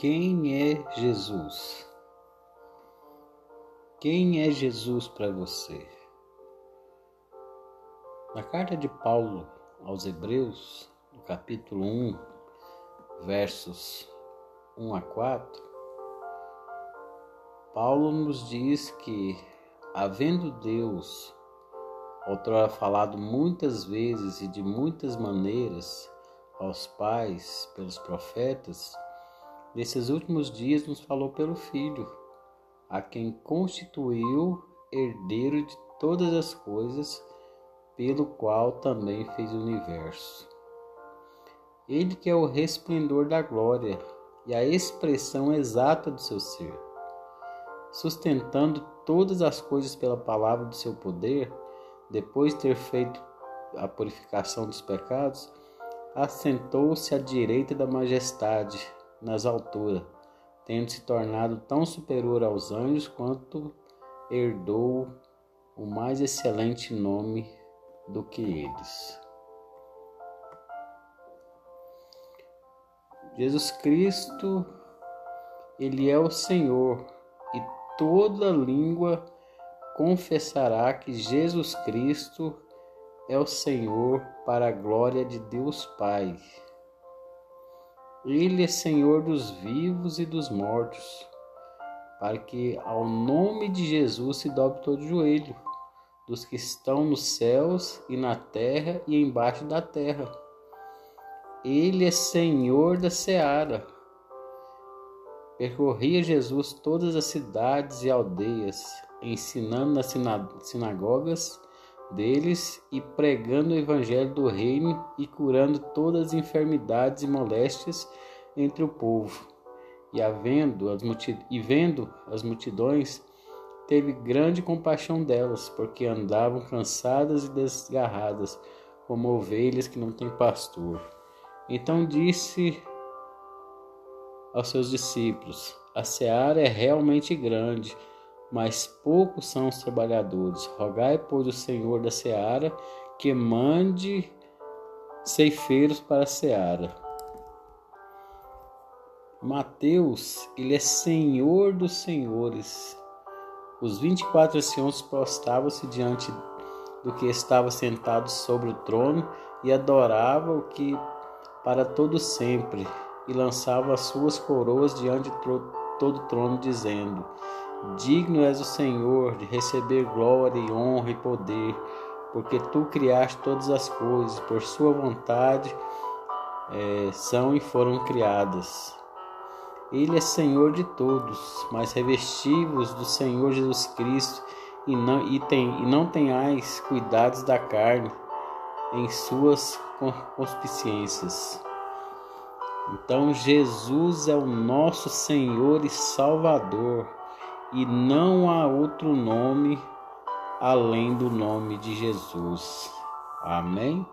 Quem é Jesus? Quem é Jesus para você? Na carta de Paulo aos Hebreus, no capítulo 1, versos 1 a 4, Paulo nos diz que, havendo Deus outrora falado muitas vezes e de muitas maneiras aos pais pelos profetas, nesses últimos dias nos falou pelo Filho, a quem constituiu herdeiro de todas as coisas, pelo qual também fez o universo. Ele que é o resplendor da glória e a expressão exata do seu ser, sustentando todas as coisas pela palavra do seu poder, depois de ter feito a purificação dos pecados, assentou-se à direita da majestade nas alturas, tendo se tornado tão superior aos anjos quanto herdou o mais excelente nome do que eles. Jesus Cristo, ele é o Senhor, e toda língua confessará que Jesus Cristo é o Senhor para a glória de Deus Pai. Ele é Senhor dos vivos e dos mortos, para que ao nome de Jesus se dobre todo joelho, dos que estão nos céus e na terra e embaixo da terra. Ele é Senhor da seara. Percorria Jesus todas as cidades e aldeias, ensinando nas sinagogas deles e pregando o evangelho do reino e curando todas as enfermidades e moléstias entre o povo. E havendo as e vendo as multidões, teve grande compaixão delas, porque andavam cansadas e desgarradas, como ovelhas que não têm pastor. Então disse aos seus discípulos: A seara é realmente grande, mas poucos são os trabalhadores. Rogai, pois, o Senhor da seara que mande ceifeiros para a seara. Mateus, ele é Senhor dos senhores. Os vinte e quatro anciãos prostravam-se diante do que estava sentado sobre o trono e adoravam o que para todo sempre e lançavam as suas coroas diante de todo o trono dizendo: Digno és o Senhor de receber glória e honra e poder, porque tu criaste todas as coisas, por sua vontade é, são e foram criadas. Ele é Senhor de todos, mas revestivos do Senhor Jesus Cristo e não, e tem, e não tenhais cuidados da carne em suas concupiscências. Então Jesus é o nosso Senhor e Salvador e não há outro nome além do nome de Jesus. Amém?